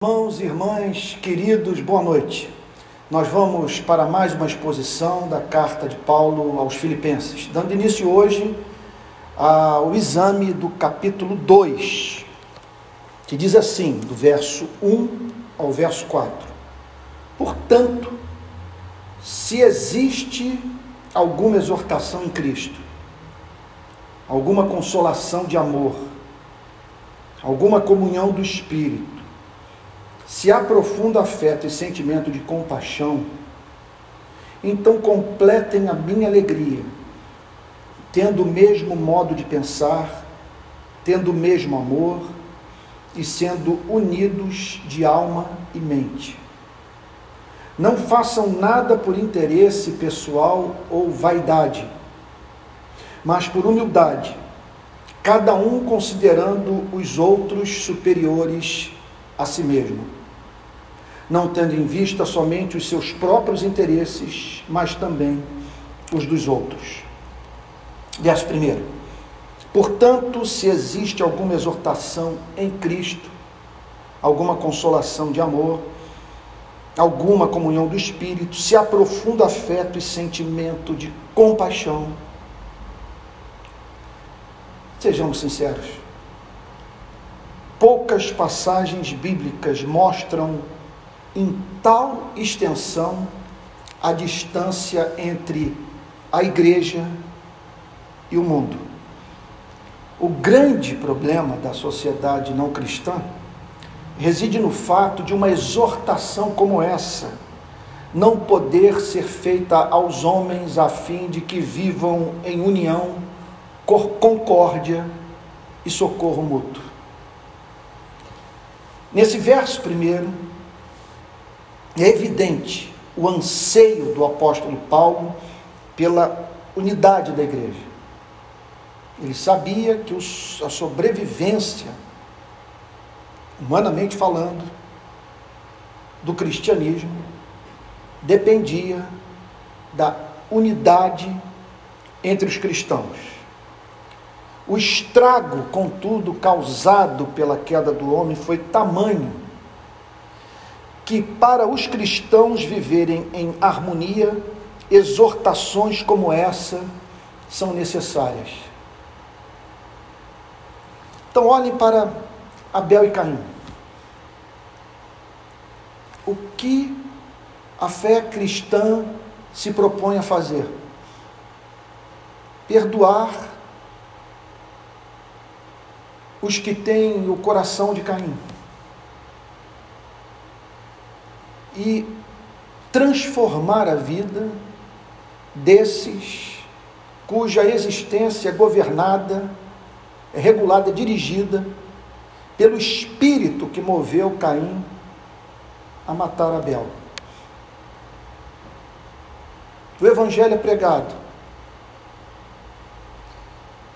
Irmãos irmãs, queridos, boa noite. Nós vamos para mais uma exposição da carta de Paulo aos Filipenses, dando início hoje ao exame do capítulo 2, que diz assim, do verso 1 ao verso 4. Portanto, se existe alguma exortação em Cristo, alguma consolação de amor, alguma comunhão do Espírito, se há profundo afeto e sentimento de compaixão, então completem a minha alegria, tendo o mesmo modo de pensar, tendo o mesmo amor e sendo unidos de alma e mente. Não façam nada por interesse pessoal ou vaidade, mas por humildade, cada um considerando os outros superiores a si mesmo não tendo em vista somente os seus próprios interesses, mas também os dos outros. Verso 1. Portanto, se existe alguma exortação em Cristo, alguma consolação de amor, alguma comunhão do Espírito, se há profundo afeto e sentimento de compaixão, sejamos sinceros. Poucas passagens bíblicas mostram em tal extensão a distância entre a igreja e o mundo. O grande problema da sociedade não cristã reside no fato de uma exortação como essa não poder ser feita aos homens a fim de que vivam em união, concórdia e socorro mútuo. Nesse verso primeiro, é evidente o anseio do apóstolo Paulo pela unidade da igreja. Ele sabia que a sobrevivência, humanamente falando, do cristianismo dependia da unidade entre os cristãos. O estrago, contudo, causado pela queda do homem foi tamanho que para os cristãos viverem em harmonia, exortações como essa são necessárias. Então, olhem para Abel e Caim. O que a fé cristã se propõe a fazer? Perdoar os que têm o coração de Caim. E transformar a vida desses cuja existência é governada, é regulada, é dirigida pelo espírito que moveu Caim a matar Abel. O evangelho é pregado.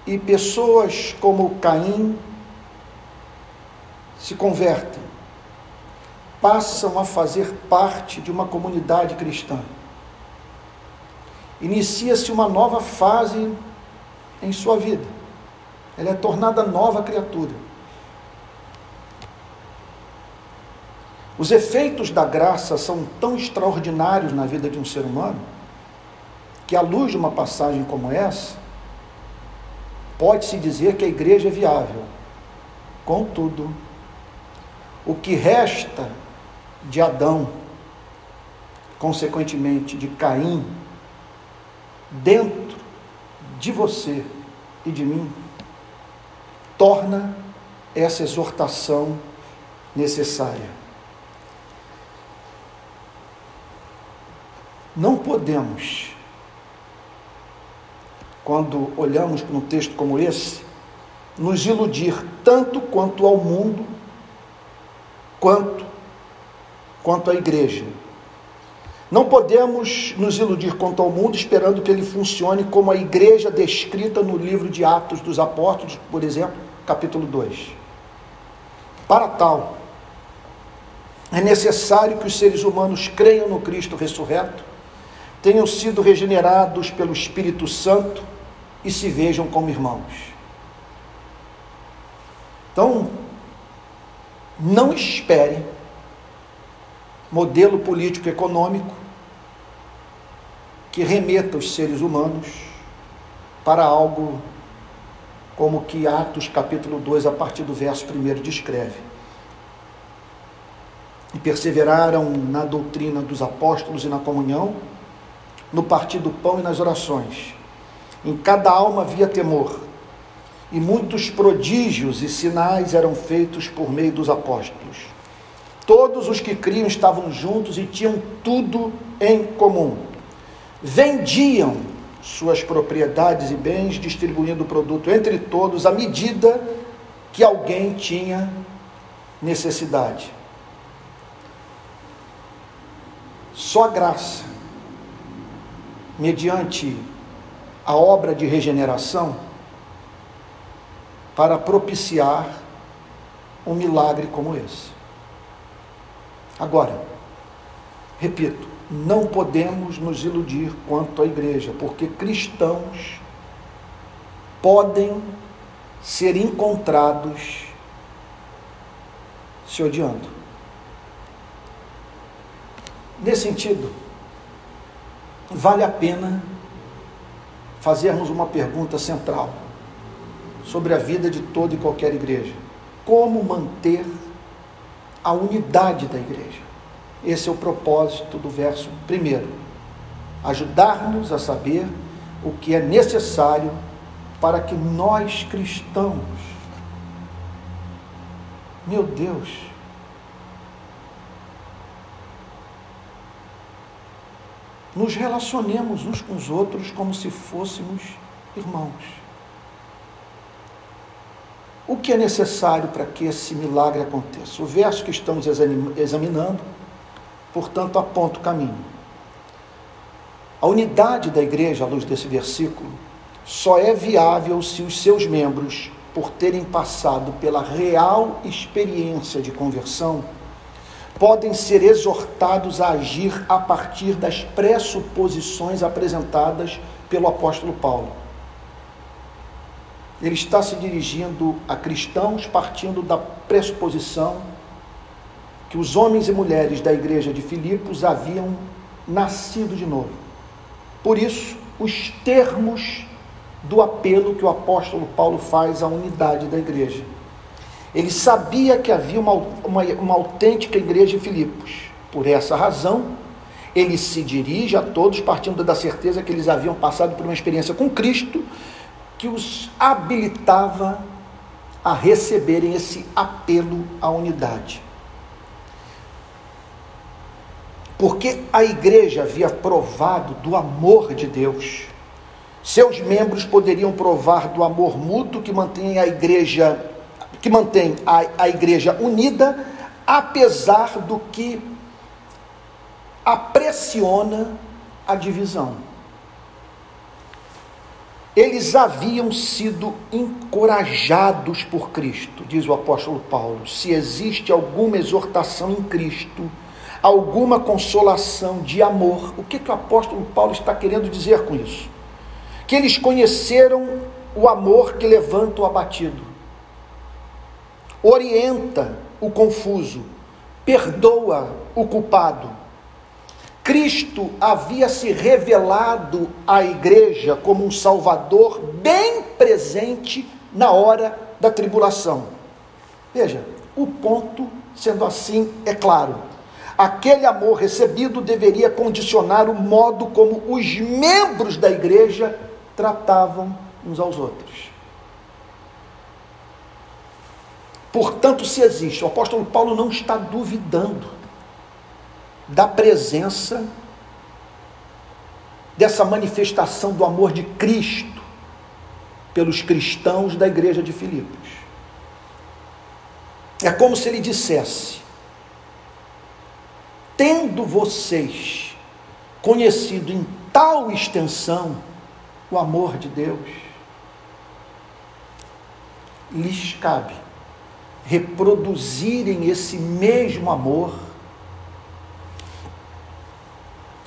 E pessoas como Caim se convertem passam a fazer parte de uma comunidade cristã. Inicia-se uma nova fase em sua vida. Ela é tornada nova criatura. Os efeitos da graça são tão extraordinários na vida de um ser humano que, à luz de uma passagem como essa, pode-se dizer que a igreja é viável. Contudo, o que resta de Adão, consequentemente de Caim, dentro de você e de mim, torna essa exortação necessária. Não podemos, quando olhamos para um texto como esse, nos iludir tanto quanto ao mundo, quanto quanto à igreja. Não podemos nos iludir quanto ao mundo esperando que ele funcione como a igreja descrita no livro de Atos dos Apóstolos, por exemplo, capítulo 2. Para tal, é necessário que os seres humanos creiam no Cristo ressurreto, tenham sido regenerados pelo Espírito Santo e se vejam como irmãos. Então, não espere modelo político-econômico que remeta os seres humanos para algo como que Atos capítulo 2, a partir do verso 1 descreve. E perseveraram na doutrina dos apóstolos e na comunhão, no partir do pão e nas orações. Em cada alma havia temor, e muitos prodígios e sinais eram feitos por meio dos apóstolos. Todos os que criam estavam juntos e tinham tudo em comum. Vendiam suas propriedades e bens, distribuindo o produto entre todos à medida que alguém tinha necessidade. Só graça, mediante a obra de regeneração, para propiciar um milagre como esse. Agora, repito, não podemos nos iludir quanto à igreja, porque cristãos podem ser encontrados se odiando. Nesse sentido, vale a pena fazermos uma pergunta central sobre a vida de toda e qualquer igreja: como manter a unidade da igreja? Esse é o propósito do verso primeiro. Ajudar-nos a saber o que é necessário para que nós cristãos, meu Deus, nos relacionemos uns com os outros como se fôssemos irmãos. O que é necessário para que esse milagre aconteça? O verso que estamos examinando portanto, aponta o caminho. A unidade da igreja, à luz desse versículo, só é viável se os seus membros, por terem passado pela real experiência de conversão, podem ser exortados a agir a partir das pressuposições apresentadas pelo apóstolo Paulo. Ele está se dirigindo a cristãos partindo da pressuposição que os homens e mulheres da igreja de Filipos haviam nascido de novo. Por isso, os termos do apelo que o apóstolo Paulo faz à unidade da igreja. Ele sabia que havia uma, uma, uma autêntica igreja em Filipos. Por essa razão, ele se dirige a todos partindo da certeza que eles haviam passado por uma experiência com Cristo que os habilitava a receberem esse apelo à unidade. porque a igreja havia provado do amor de Deus. Seus membros poderiam provar do amor mútuo que mantém a igreja que mantém a, a igreja unida, apesar do que apressiona a divisão. Eles haviam sido encorajados por Cristo, diz o apóstolo Paulo. Se existe alguma exortação em Cristo, alguma consolação de amor. O que, que o apóstolo Paulo está querendo dizer com isso? Que eles conheceram o amor que levanta o abatido, orienta o confuso, perdoa o culpado. Cristo havia se revelado à igreja como um Salvador bem presente na hora da tribulação. Veja, o ponto, sendo assim, é claro aquele amor recebido deveria condicionar o modo como os membros da igreja tratavam uns aos outros. Portanto, se existe, o apóstolo Paulo não está duvidando da presença dessa manifestação do amor de Cristo pelos cristãos da igreja de Filipos. É como se ele dissesse: tendo vocês conhecido em tal extensão o amor de Deus, lhes cabe reproduzirem esse mesmo amor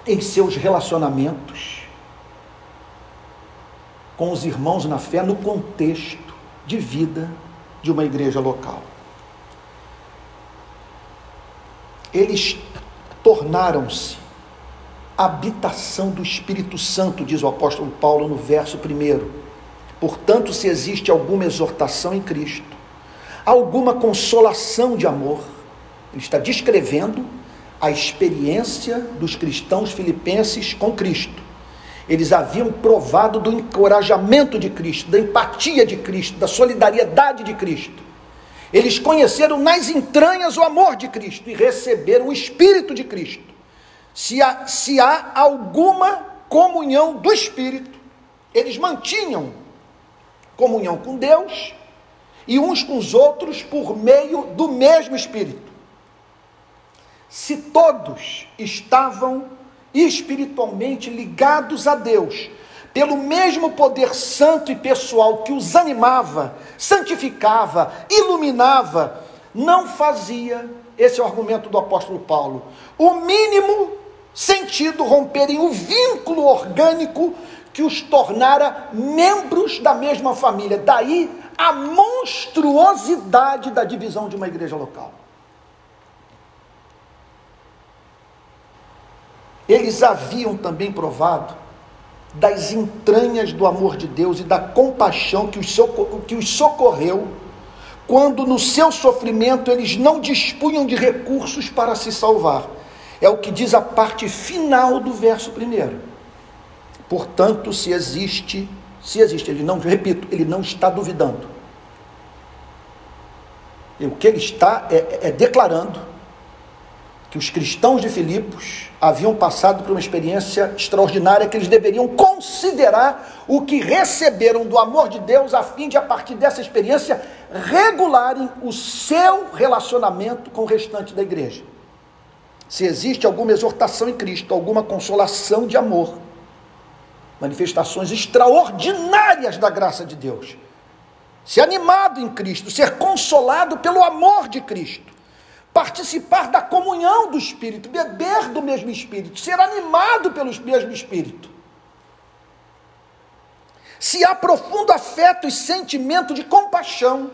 em seus relacionamentos com os irmãos na fé no contexto de vida de uma igreja local. Eles tornaram-se habitação do Espírito Santo, diz o apóstolo Paulo no verso 1. Portanto, se existe alguma exortação em Cristo, alguma consolação de amor, ele está descrevendo a experiência dos cristãos filipenses com Cristo. Eles haviam provado do encorajamento de Cristo, da empatia de Cristo, da solidariedade de Cristo. Eles conheceram nas entranhas o amor de Cristo e receberam o Espírito de Cristo. Se há, se há alguma comunhão do Espírito, eles mantinham comunhão com Deus e uns com os outros por meio do mesmo Espírito. Se todos estavam espiritualmente ligados a Deus, pelo mesmo poder santo e pessoal que os animava, santificava, iluminava, não fazia, esse é o argumento do apóstolo Paulo, o mínimo sentido romperem o vínculo orgânico que os tornara membros da mesma família. Daí a monstruosidade da divisão de uma igreja local. Eles haviam também provado das entranhas do amor de Deus e da compaixão que os, socor que os socorreu, quando no seu sofrimento eles não dispunham de recursos para se salvar. É o que diz a parte final do verso primeiro. Portanto, se existe, se existe, ele não, repito, ele não está duvidando. E o que ele está é, é declarando que os cristãos de Filipos haviam passado por uma experiência extraordinária que eles deveriam considerar o que receberam do amor de Deus, a fim de, a partir dessa experiência, regularem o seu relacionamento com o restante da igreja. Se existe alguma exortação em Cristo, alguma consolação de amor, manifestações extraordinárias da graça de Deus, ser animado em Cristo, ser consolado pelo amor de Cristo participar da comunhão do Espírito, beber do mesmo Espírito, ser animado pelo mesmo Espírito. Se há profundo afeto e sentimento de compaixão,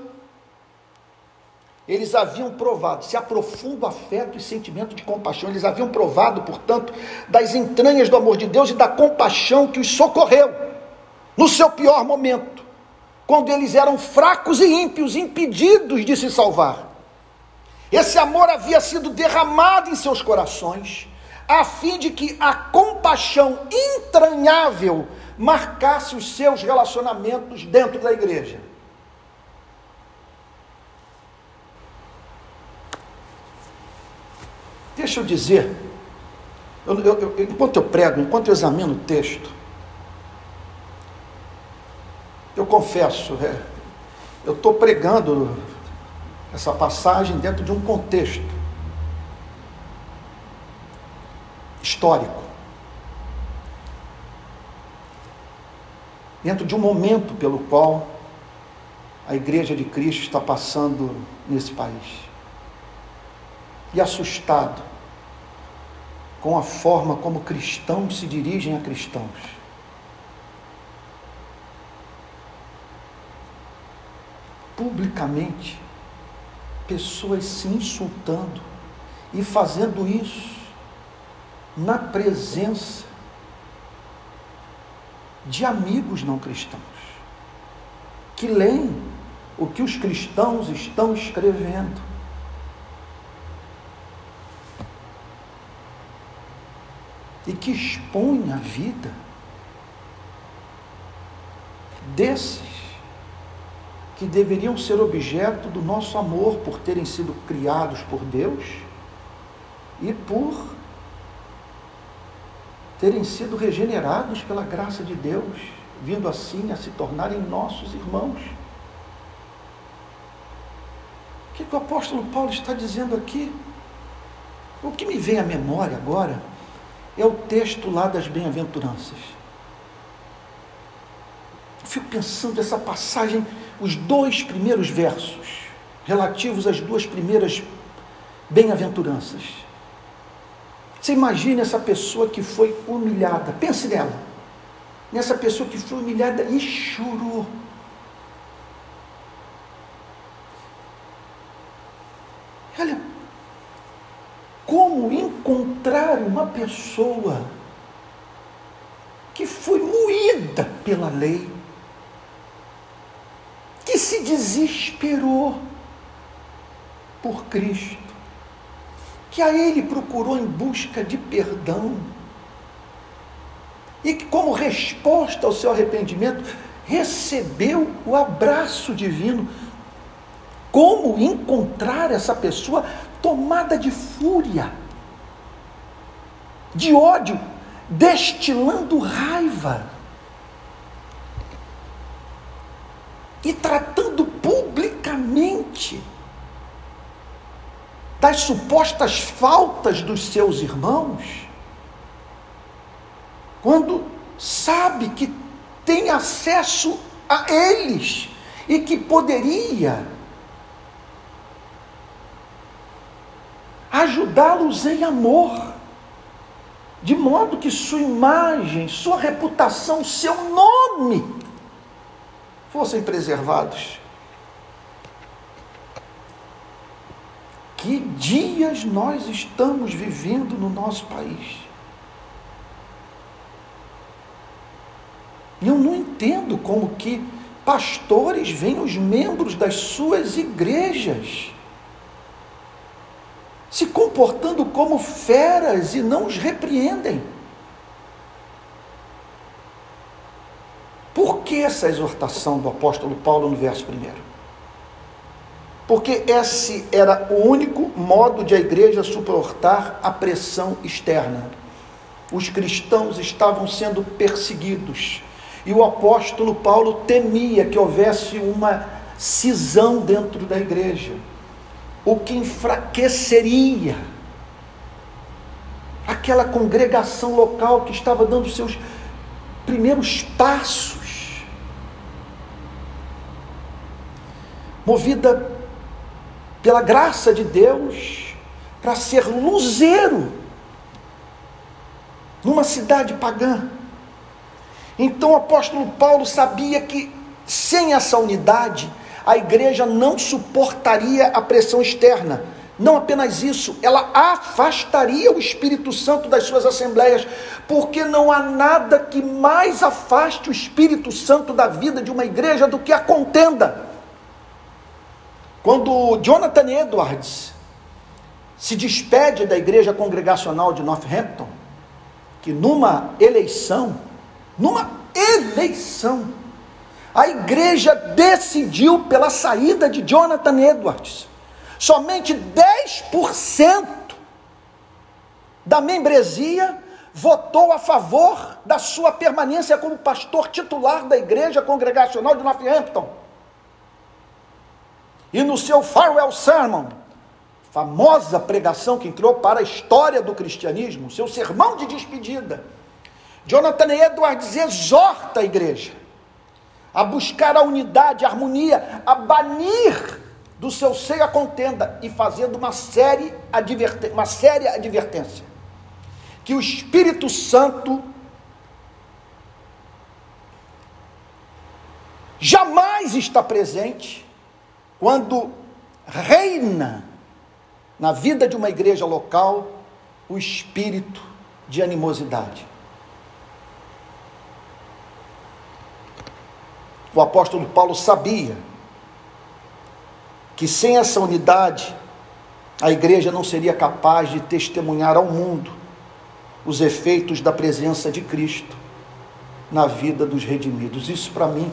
eles haviam provado, se há profundo afeto e sentimento de compaixão, eles haviam provado, portanto, das entranhas do amor de Deus e da compaixão que os socorreu no seu pior momento, quando eles eram fracos e ímpios, impedidos de se salvar. Esse amor havia sido derramado em seus corações, a fim de que a compaixão entranhável marcasse os seus relacionamentos dentro da igreja. Deixa eu dizer, eu, eu, eu, enquanto eu prego, enquanto eu examino o texto, eu confesso, é, eu estou pregando essa passagem dentro de um contexto histórico. Dentro de um momento pelo qual a Igreja de Cristo está passando nesse país. E assustado com a forma como cristãos se dirigem a cristãos. Publicamente pessoas se insultando e fazendo isso na presença de amigos não cristãos que leem o que os cristãos estão escrevendo. E que expõem a vida desses que deveriam ser objeto do nosso amor por terem sido criados por Deus e por terem sido regenerados pela graça de Deus, vindo assim a se tornarem nossos irmãos. O que, que o apóstolo Paulo está dizendo aqui? O que me vem à memória agora é o texto lá das bem-aventuranças. Fico pensando essa passagem os dois primeiros versos relativos às duas primeiras bem-aventuranças. Você imagine essa pessoa que foi humilhada, pense nela, nessa pessoa que foi humilhada e chorou. Olha, como encontrar uma pessoa que foi moída pela lei, se desesperou por Cristo, que a Ele procurou em busca de perdão, e que, como resposta ao seu arrependimento, recebeu o abraço divino. Como encontrar essa pessoa tomada de fúria, de ódio, destilando raiva e tratando publicamente das supostas faltas dos seus irmãos, quando sabe que tem acesso a eles e que poderia ajudá-los em amor, de modo que sua imagem, sua reputação, seu nome fossem preservados. Que dias nós estamos vivendo no nosso país? Eu não entendo como que pastores veem os membros das suas igrejas se comportando como feras e não os repreendem. Por que essa exortação do apóstolo Paulo no verso primeiro? Porque esse era o único modo de a igreja suportar a pressão externa. Os cristãos estavam sendo perseguidos e o apóstolo Paulo temia que houvesse uma cisão dentro da igreja o que enfraqueceria aquela congregação local que estava dando seus primeiros passos, movida pela graça de Deus para ser luzeiro numa cidade pagã. Então o apóstolo Paulo sabia que sem essa unidade, a igreja não suportaria a pressão externa. Não apenas isso, ela afastaria o Espírito Santo das suas assembleias, porque não há nada que mais afaste o Espírito Santo da vida de uma igreja do que a contenda. Quando Jonathan Edwards se despede da igreja congregacional de Northampton, que numa eleição, numa eleição, a igreja decidiu pela saída de Jonathan Edwards. Somente 10% da membresia votou a favor da sua permanência como pastor titular da igreja congregacional de Northampton. E no seu farewell sermon, famosa pregação que entrou para a história do cristianismo, seu sermão de despedida, Jonathan Edwards exorta a igreja a buscar a unidade, a harmonia, a banir do seu seio a contenda e fazendo uma, série uma séria advertência. Que o Espírito Santo jamais está presente quando reina na vida de uma igreja local o espírito de animosidade. O apóstolo Paulo sabia que sem essa unidade a igreja não seria capaz de testemunhar ao mundo os efeitos da presença de Cristo na vida dos redimidos. Isso para mim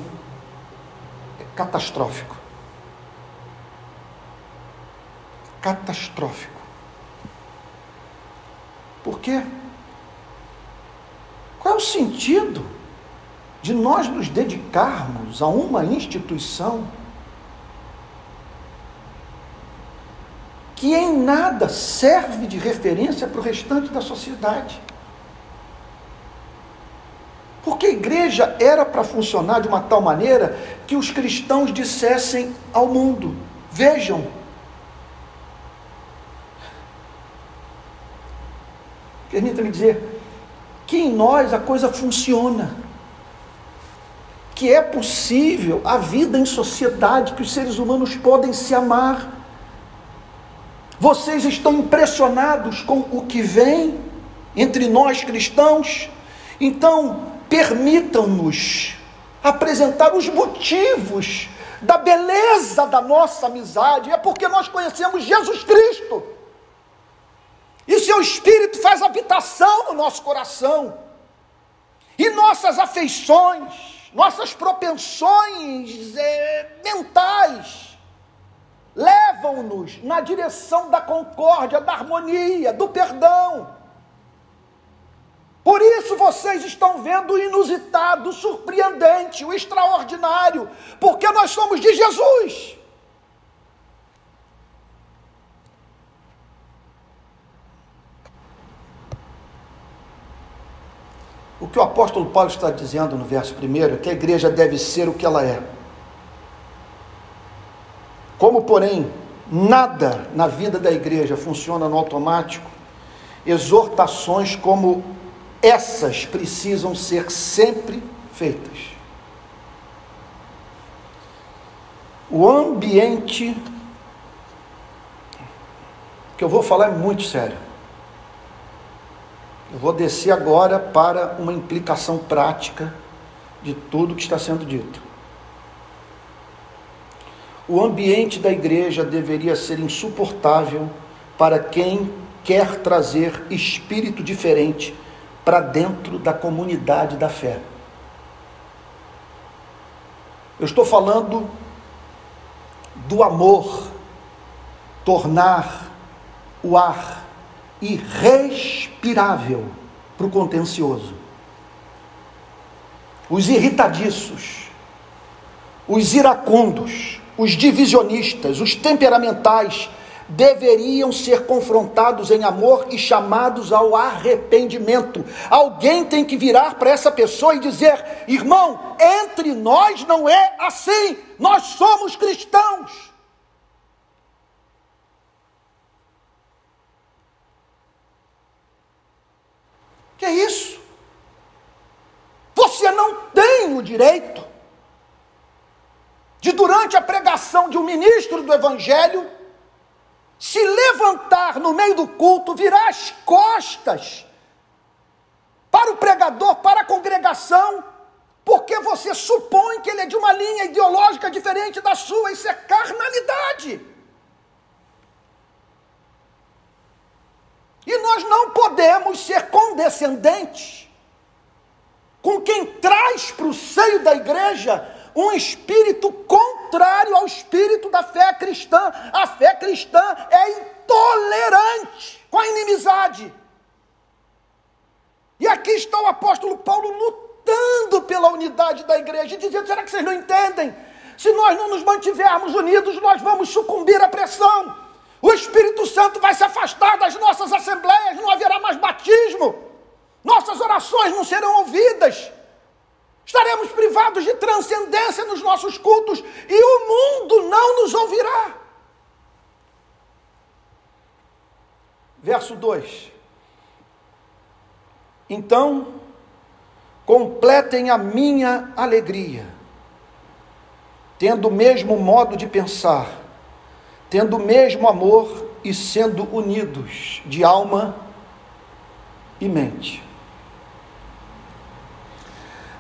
é catastrófico. Catastrófico. Por quê? Qual é o sentido? de nós nos dedicarmos a uma instituição que em nada serve de referência para o restante da sociedade. Porque a igreja era para funcionar de uma tal maneira que os cristãos dissessem ao mundo: vejam, permita-me dizer, que em nós a coisa funciona que é possível a vida em sociedade, que os seres humanos podem se amar. Vocês estão impressionados com o que vem entre nós cristãos? Então, permitam-nos apresentar os motivos da beleza da nossa amizade. É porque nós conhecemos Jesus Cristo. E seu Espírito faz habitação no nosso coração. E nossas afeições, nossas propensões é, mentais, levam-nos na direção da concórdia, da harmonia, do perdão. Por isso vocês estão vendo o inusitado, o surpreendente, o extraordinário, porque nós somos de Jesus. O que o apóstolo Paulo está dizendo no verso primeiro é que a igreja deve ser o que ela é. Como, porém, nada na vida da igreja funciona no automático, exortações como essas precisam ser sempre feitas. O ambiente que eu vou falar é muito sério. Eu vou descer agora para uma implicação prática de tudo que está sendo dito. O ambiente da igreja deveria ser insuportável para quem quer trazer espírito diferente para dentro da comunidade da fé. Eu estou falando do amor tornar o ar irrespirável para o contencioso. Os irritadiços, os iracundos, os divisionistas, os temperamentais deveriam ser confrontados em amor e chamados ao arrependimento. Alguém tem que virar para essa pessoa e dizer: irmão, entre nós não é assim, nós somos cristãos. Que é isso? Você não tem o direito de, durante a pregação de um ministro do Evangelho, se levantar no meio do culto, virar as costas para o pregador, para a congregação, porque você supõe que ele é de uma linha ideológica diferente da sua, isso é carnalidade. E nós não podemos ser condescendentes com quem traz para o seio da igreja um espírito contrário ao espírito da fé cristã. A fé cristã é intolerante com a inimizade. E aqui está o apóstolo Paulo lutando pela unidade da igreja, dizendo: será que vocês não entendem? Se nós não nos mantivermos unidos, nós vamos sucumbir à pressão. O Espírito Santo vai se afastar das nossas assembleias, não haverá mais batismo, nossas orações não serão ouvidas, estaremos privados de transcendência nos nossos cultos e o mundo não nos ouvirá. Verso 2: Então, completem a minha alegria, tendo o mesmo modo de pensar tendo o mesmo amor e sendo unidos de alma e mente.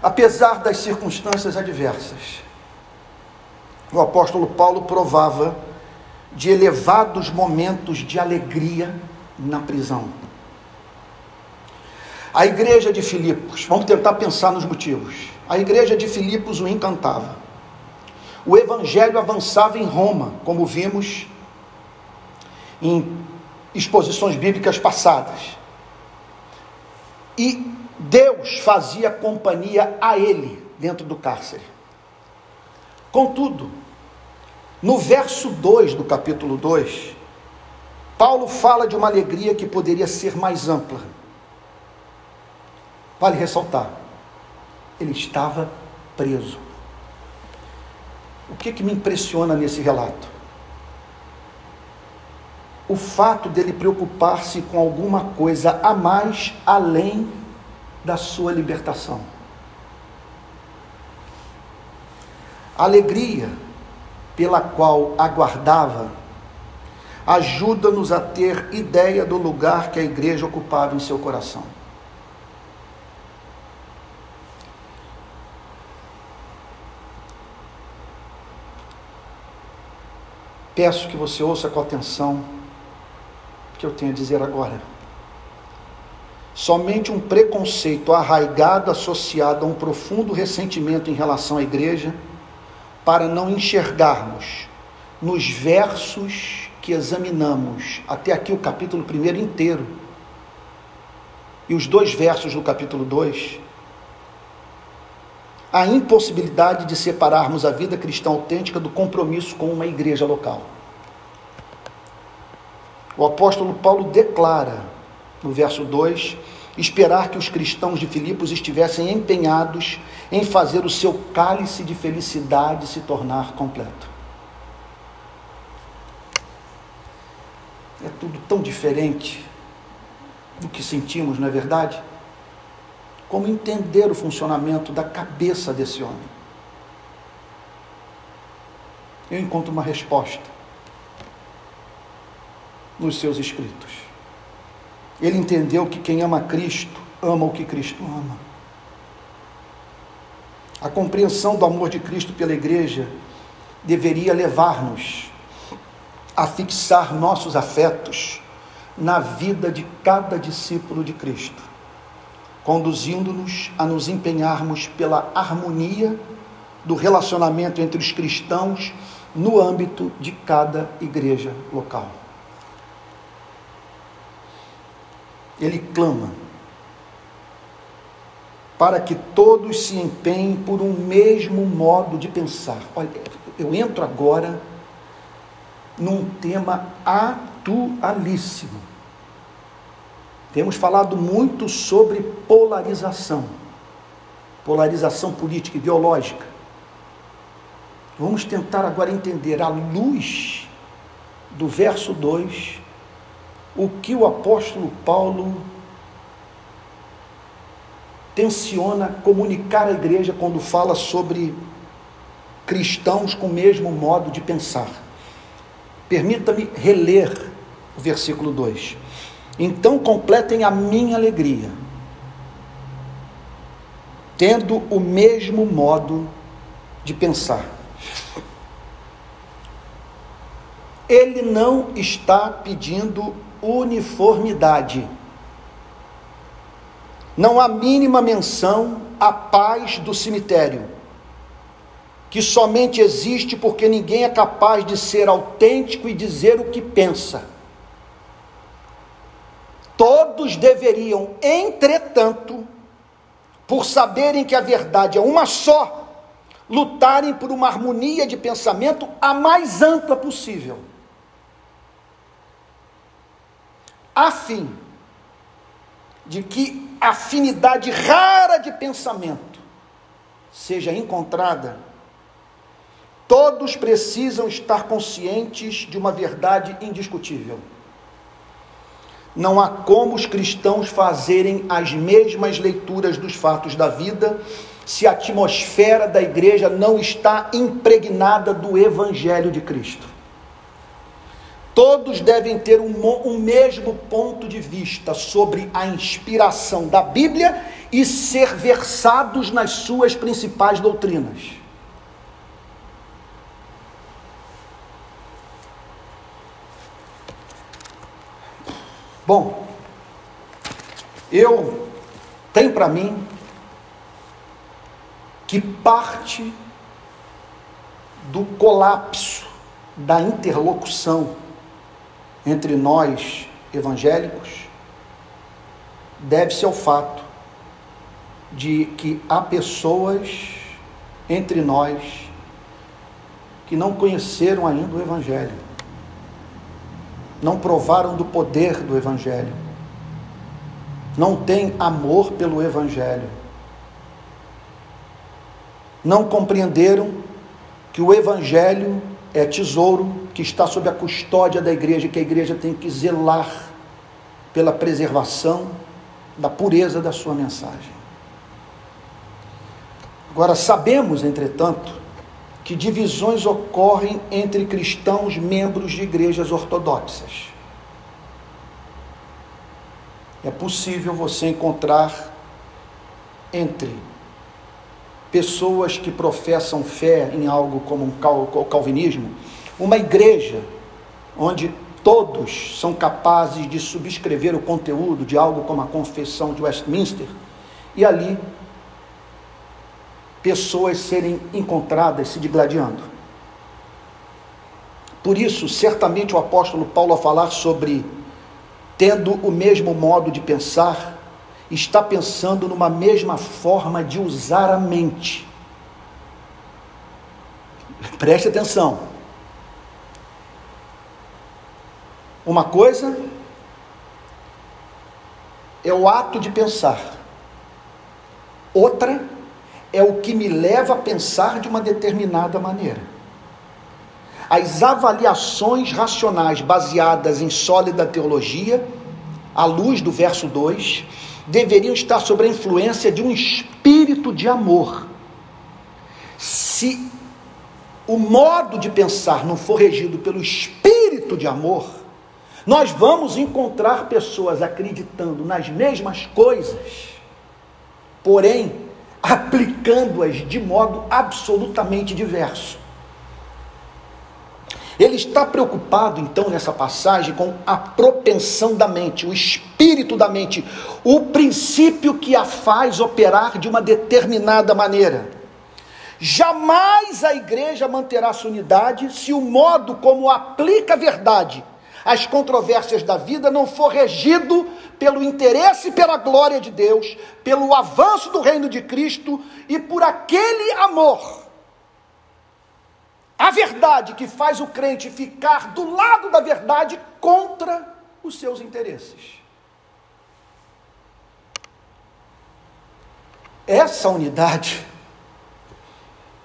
Apesar das circunstâncias adversas, o apóstolo Paulo provava de elevados momentos de alegria na prisão. A igreja de Filipos, vamos tentar pensar nos motivos. A igreja de Filipos o encantava o evangelho avançava em Roma, como vimos em exposições bíblicas passadas. E Deus fazia companhia a ele dentro do cárcere. Contudo, no verso 2 do capítulo 2, Paulo fala de uma alegria que poderia ser mais ampla. Vale ressaltar, ele estava preso. O que, que me impressiona nesse relato? O fato dele preocupar-se com alguma coisa a mais além da sua libertação. A alegria pela qual aguardava, ajuda-nos a ter ideia do lugar que a igreja ocupava em seu coração. Peço que você ouça com atenção o que eu tenho a dizer agora. Somente um preconceito arraigado, associado a um profundo ressentimento em relação à igreja, para não enxergarmos nos versos que examinamos, até aqui o capítulo 1 inteiro, e os dois versos do capítulo 2, a impossibilidade de separarmos a vida cristã autêntica do compromisso com uma igreja local. O apóstolo Paulo declara, no verso 2, esperar que os cristãos de Filipos estivessem empenhados em fazer o seu cálice de felicidade se tornar completo. É tudo tão diferente do que sentimos, não é verdade? Como entender o funcionamento da cabeça desse homem. Eu encontro uma resposta nos seus escritos. Ele entendeu que quem ama Cristo ama o que Cristo ama. A compreensão do amor de Cristo pela igreja deveria levar-nos a fixar nossos afetos na vida de cada discípulo de Cristo conduzindo-nos a nos empenharmos pela harmonia do relacionamento entre os cristãos no âmbito de cada igreja local. Ele clama para que todos se empenhem por um mesmo modo de pensar. Olha, eu entro agora num tema atualíssimo. Temos falado muito sobre polarização, polarização política ideológica. Vamos tentar agora entender, à luz do verso 2, o que o apóstolo Paulo tenciona comunicar à igreja quando fala sobre cristãos com o mesmo modo de pensar. Permita-me reler o versículo 2. Então completem a minha alegria, tendo o mesmo modo de pensar. Ele não está pedindo uniformidade. Não há mínima menção à paz do cemitério, que somente existe porque ninguém é capaz de ser autêntico e dizer o que pensa. Todos deveriam, entretanto, por saberem que a verdade é uma só, lutarem por uma harmonia de pensamento a mais ampla possível. A fim de que afinidade rara de pensamento seja encontrada, todos precisam estar conscientes de uma verdade indiscutível não há como os cristãos fazerem as mesmas leituras dos fatos da vida se a atmosfera da igreja não está impregnada do Evangelho de Cristo. Todos devem ter um, um mesmo ponto de vista sobre a inspiração da Bíblia e ser versados nas suas principais doutrinas. Bom, eu tenho para mim que parte do colapso da interlocução entre nós evangélicos deve-se ao fato de que há pessoas entre nós que não conheceram ainda o Evangelho não provaram do poder do Evangelho, não têm amor pelo Evangelho, não compreenderam que o Evangelho é tesouro que está sob a custódia da igreja, que a igreja tem que zelar pela preservação da pureza da sua mensagem. Agora, sabemos, entretanto, que divisões ocorrem entre cristãos membros de igrejas ortodoxas. É possível você encontrar entre pessoas que professam fé em algo como o calvinismo, uma igreja onde todos são capazes de subscrever o conteúdo de algo como a Confissão de Westminster, e ali pessoas serem encontradas se digladiando. Por isso, certamente o apóstolo Paulo, a falar sobre tendo o mesmo modo de pensar, está pensando numa mesma forma de usar a mente. Preste atenção. Uma coisa é o ato de pensar, outra é o que me leva a pensar de uma determinada maneira. As avaliações racionais baseadas em sólida teologia, à luz do verso 2, deveriam estar sob a influência de um espírito de amor. Se o modo de pensar não for regido pelo espírito de amor, nós vamos encontrar pessoas acreditando nas mesmas coisas, porém aplicando-as de modo absolutamente diverso. Ele está preocupado, então, nessa passagem, com a propensão da mente, o espírito da mente, o princípio que a faz operar de uma determinada maneira. Jamais a igreja manterá sua unidade se o modo como aplica a verdade as controvérsias da vida não for regido pelo interesse e pela glória de Deus, pelo avanço do reino de Cristo e por aquele amor. A verdade que faz o crente ficar do lado da verdade contra os seus interesses. Essa unidade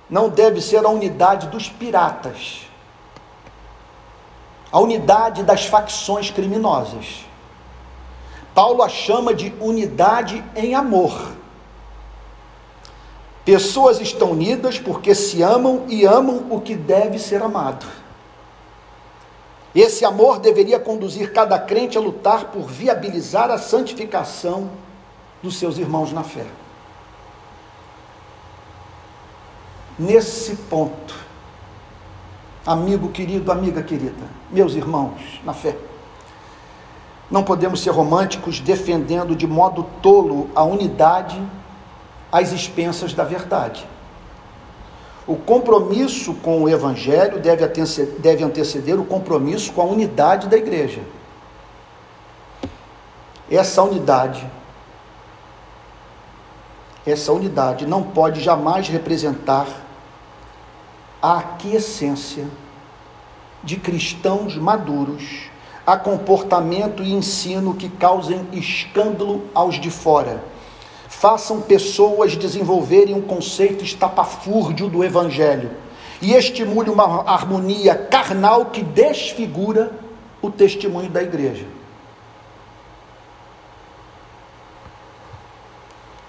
não deve ser a unidade dos piratas a unidade das facções criminosas. Paulo a chama de unidade em amor. Pessoas estão unidas porque se amam e amam o que deve ser amado. Esse amor deveria conduzir cada crente a lutar por viabilizar a santificação dos seus irmãos na fé. Nesse ponto, amigo querido, amiga querida, meus irmãos na fé. Não podemos ser românticos defendendo de modo tolo a unidade às expensas da verdade. O compromisso com o Evangelho deve anteceder, deve anteceder o compromisso com a unidade da igreja. Essa unidade, essa unidade não pode jamais representar a aquiescência de cristãos maduros a comportamento e ensino que causem escândalo aos de fora. Façam pessoas desenvolverem um conceito estapafúrdio do Evangelho e estimule uma harmonia carnal que desfigura o testemunho da igreja.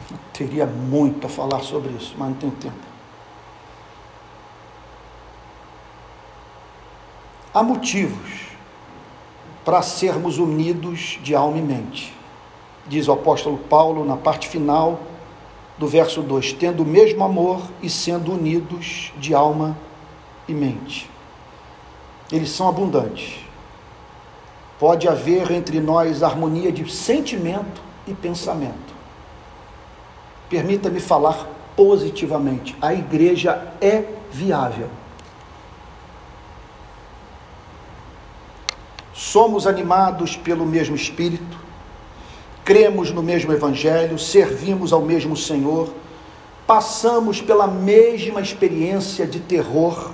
Eu teria muito a falar sobre isso, mas não tenho tempo. Há motivos para sermos unidos de alma e mente. Diz o apóstolo Paulo na parte final do verso 2: tendo o mesmo amor e sendo unidos de alma e mente. Eles são abundantes. Pode haver entre nós harmonia de sentimento e pensamento. Permita-me falar positivamente: a igreja é viável somos animados pelo mesmo Espírito, cremos no mesmo Evangelho, servimos ao mesmo Senhor, passamos pela mesma experiência de terror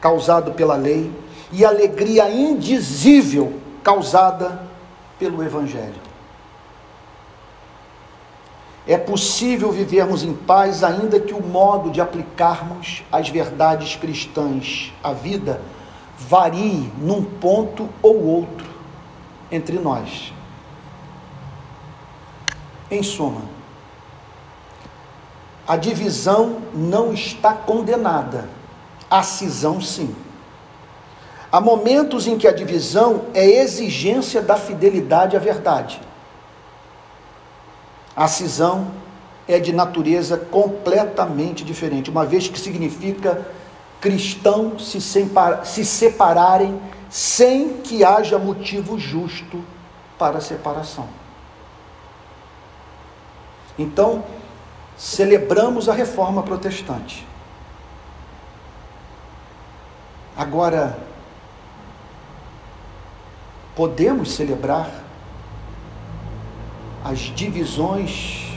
causado pela lei e alegria indizível causada pelo Evangelho. É possível vivermos em paz, ainda que o modo de aplicarmos as verdades cristãs à vida varie num ponto ou outro entre nós. Em suma, a divisão não está condenada, a cisão sim. Há momentos em que a divisão é exigência da fidelidade à verdade. A cisão é de natureza completamente diferente, uma vez que significa cristãos se, se separarem sem que haja motivo justo para a separação. Então, celebramos a reforma protestante. Agora, podemos celebrar as divisões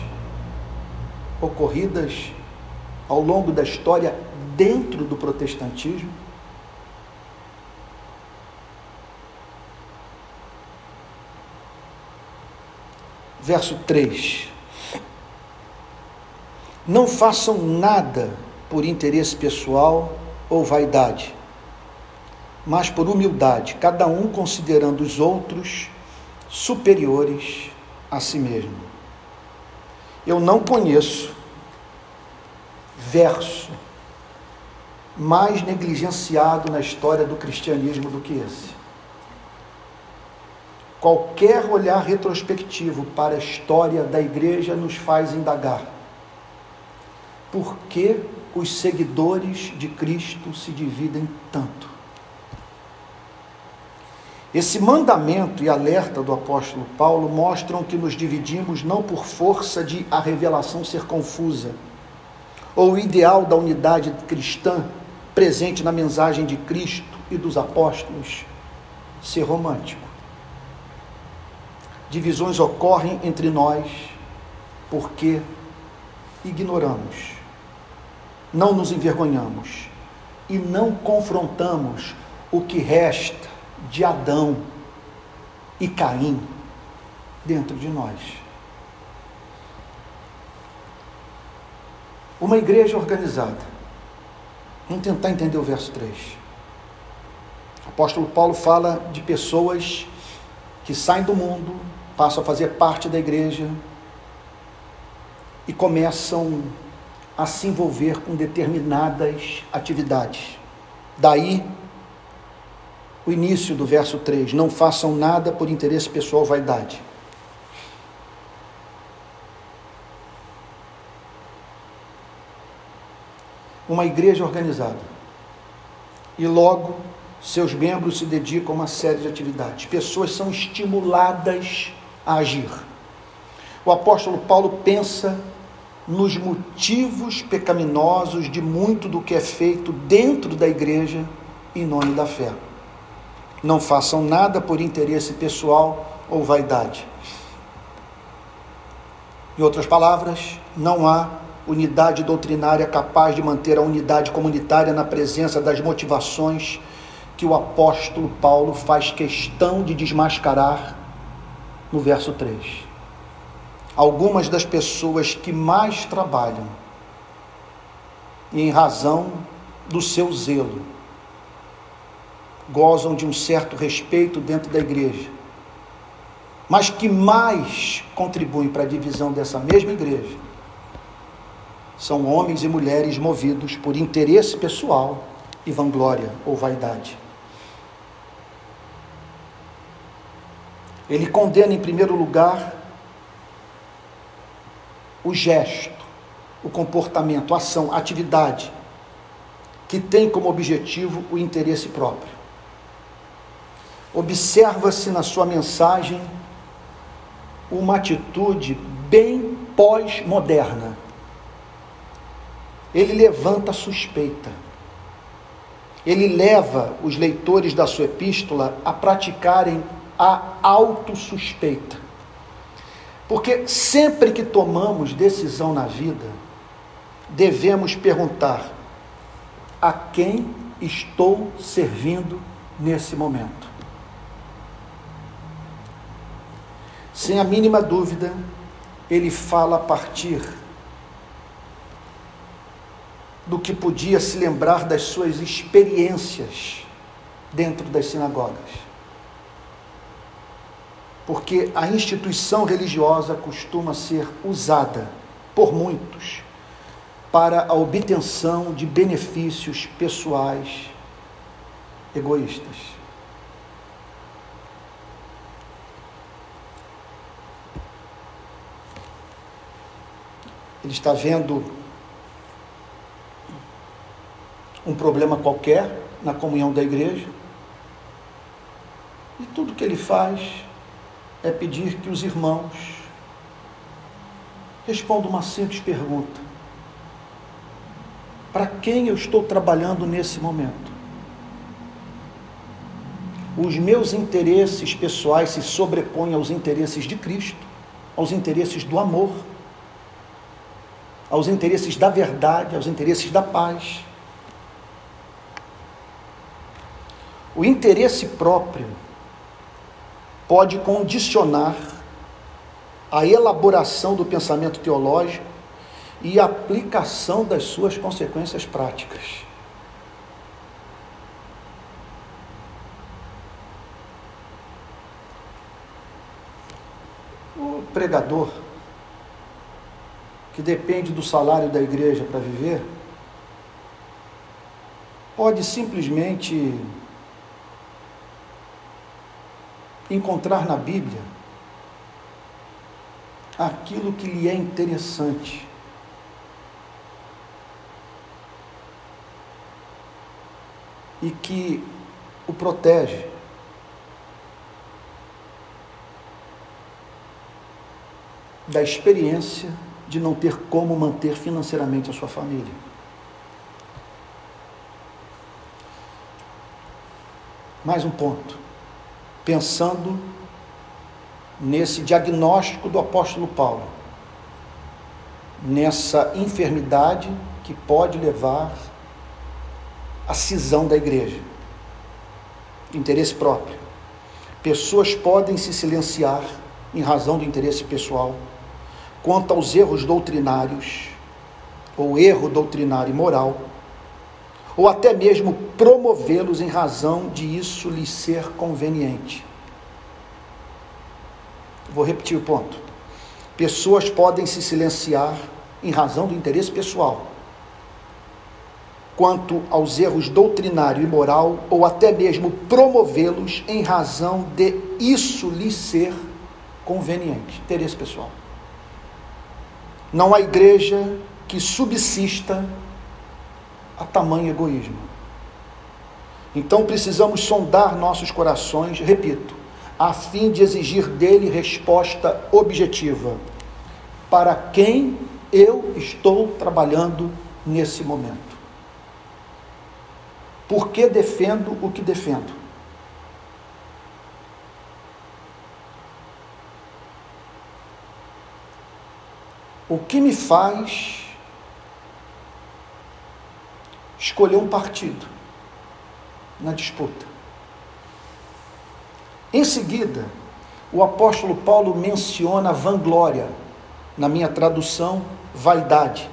ocorridas ao longo da história dentro do protestantismo? Verso 3. Não façam nada por interesse pessoal ou vaidade, mas por humildade, cada um considerando os outros superiores a si mesmo. Eu não conheço verso mais negligenciado na história do cristianismo do que esse. Qualquer olhar retrospectivo para a história da igreja nos faz indagar por que os seguidores de Cristo se dividem tanto. Esse mandamento e alerta do apóstolo Paulo mostram que nos dividimos não por força de a revelação ser confusa, ou o ideal da unidade cristã presente na mensagem de Cristo e dos apóstolos ser romântico. Divisões ocorrem entre nós porque ignoramos, não nos envergonhamos e não confrontamos o que resta de Adão e Caim dentro de nós. Uma igreja organizada. Vamos tentar entender o verso 3. O apóstolo Paulo fala de pessoas que saem do mundo, passam a fazer parte da igreja e começam a se envolver com determinadas atividades. Daí o início do verso 3: Não façam nada por interesse pessoal ou vaidade. Uma igreja organizada. E logo seus membros se dedicam a uma série de atividades. Pessoas são estimuladas a agir. O apóstolo Paulo pensa nos motivos pecaminosos de muito do que é feito dentro da igreja em nome da fé. Não façam nada por interesse pessoal ou vaidade. Em outras palavras, não há unidade doutrinária capaz de manter a unidade comunitária na presença das motivações que o apóstolo Paulo faz questão de desmascarar no verso 3. Algumas das pessoas que mais trabalham, em razão do seu zelo, gozam de um certo respeito dentro da igreja, mas que mais contribuem para a divisão dessa mesma igreja são homens e mulheres movidos por interesse pessoal e vanglória ou vaidade. Ele condena, em primeiro lugar, o gesto, o comportamento, a ação, a atividade, que tem como objetivo o interesse próprio. Observa-se na sua mensagem uma atitude bem pós-moderna. Ele levanta suspeita. Ele leva os leitores da sua epístola a praticarem a autossuspeita. Porque sempre que tomamos decisão na vida, devemos perguntar: a quem estou servindo nesse momento? Sem a mínima dúvida, ele fala a partir do que podia se lembrar das suas experiências dentro das sinagogas porque a instituição religiosa costuma ser usada por muitos para a obtenção de benefícios pessoais egoístas. Ele está vendo um problema qualquer na comunhão da igreja, e tudo que ele faz é pedir que os irmãos respondam uma simples pergunta: Para quem eu estou trabalhando nesse momento? Os meus interesses pessoais se sobrepõem aos interesses de Cristo, aos interesses do amor, aos interesses da verdade, aos interesses da paz. O interesse próprio pode condicionar a elaboração do pensamento teológico e a aplicação das suas consequências práticas. O pregador, que depende do salário da igreja para viver, pode simplesmente encontrar na Bíblia aquilo que lhe é interessante. E que o protege. Da experiência de não ter como manter financeiramente a sua família. Mais um ponto pensando nesse diagnóstico do apóstolo Paulo, nessa enfermidade que pode levar à cisão da igreja. Interesse próprio. Pessoas podem se silenciar em razão do interesse pessoal quanto aos erros doutrinários ou erro doutrinário e moral ou até mesmo promovê-los em razão de isso lhes ser conveniente. Vou repetir o ponto. Pessoas podem se silenciar em razão do interesse pessoal, quanto aos erros doutrinário e moral, ou até mesmo promovê-los em razão de isso lhes ser conveniente. Interesse pessoal. Não há igreja que subsista a tamanho egoísmo. Então precisamos sondar nossos corações, repito, a fim de exigir dele resposta objetiva. Para quem eu estou trabalhando nesse momento? Por que defendo o que defendo? O que me faz escolher um partido na disputa. Em seguida, o apóstolo Paulo menciona vanglória, na minha tradução, vaidade.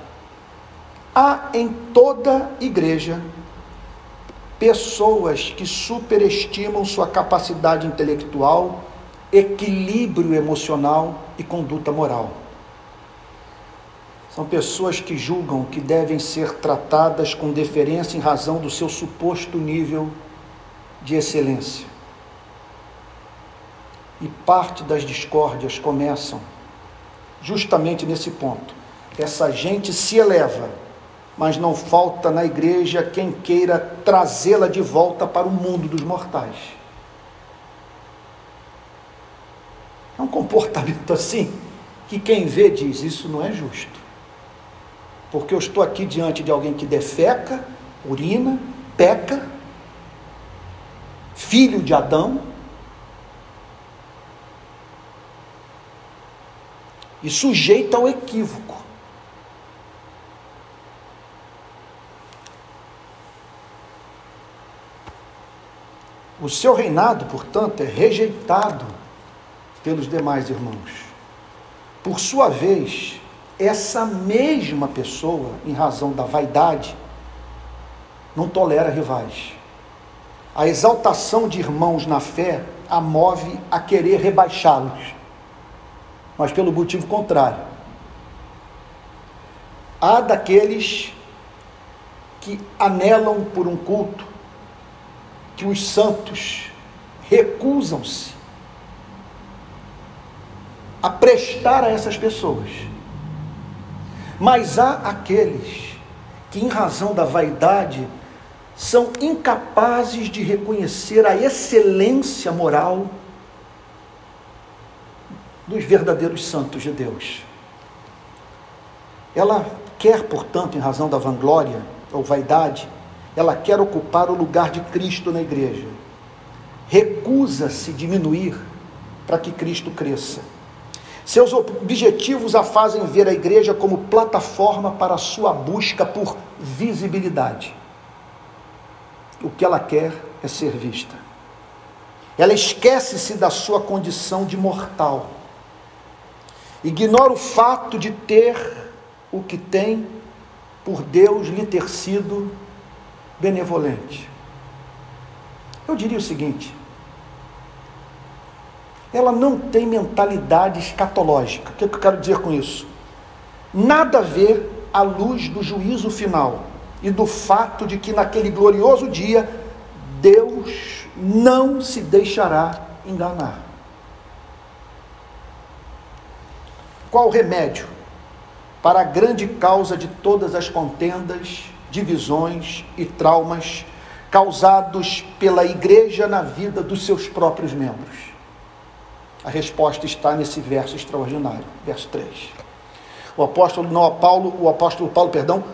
Há em toda igreja pessoas que superestimam sua capacidade intelectual, equilíbrio emocional e conduta moral. São pessoas que julgam que devem ser tratadas com deferência em razão do seu suposto nível de excelência. E parte das discórdias começam justamente nesse ponto. Essa gente se eleva, mas não falta na igreja quem queira trazê-la de volta para o mundo dos mortais. É um comportamento assim que quem vê diz: Isso não é justo porque eu estou aqui diante de alguém que defeca, urina, peca, filho de Adão, e sujeito ao equívoco. O seu reinado, portanto, é rejeitado pelos demais irmãos. Por sua vez, essa mesma pessoa, em razão da vaidade, não tolera rivais. A exaltação de irmãos na fé a move a querer rebaixá-los, mas pelo motivo contrário. Há daqueles que anelam por um culto, que os santos recusam-se a prestar a essas pessoas. Mas há aqueles que, em razão da vaidade, são incapazes de reconhecer a excelência moral dos verdadeiros santos de Deus. Ela quer, portanto, em razão da vanglória ou vaidade, ela quer ocupar o lugar de Cristo na igreja. Recusa-se diminuir para que Cristo cresça. Seus objetivos a fazem ver a igreja como plataforma para a sua busca por visibilidade. O que ela quer é ser vista. Ela esquece-se da sua condição de mortal. Ignora o fato de ter o que tem por Deus lhe ter sido benevolente. Eu diria o seguinte: ela não tem mentalidade escatológica. O que, é que eu quero dizer com isso? Nada a ver à luz do juízo final e do fato de que naquele glorioso dia Deus não se deixará enganar. Qual o remédio para a grande causa de todas as contendas, divisões e traumas causados pela igreja na vida dos seus próprios membros? A resposta está nesse verso extraordinário, verso 3. O apóstolo não, Paulo, o apóstolo Paulo, perdão,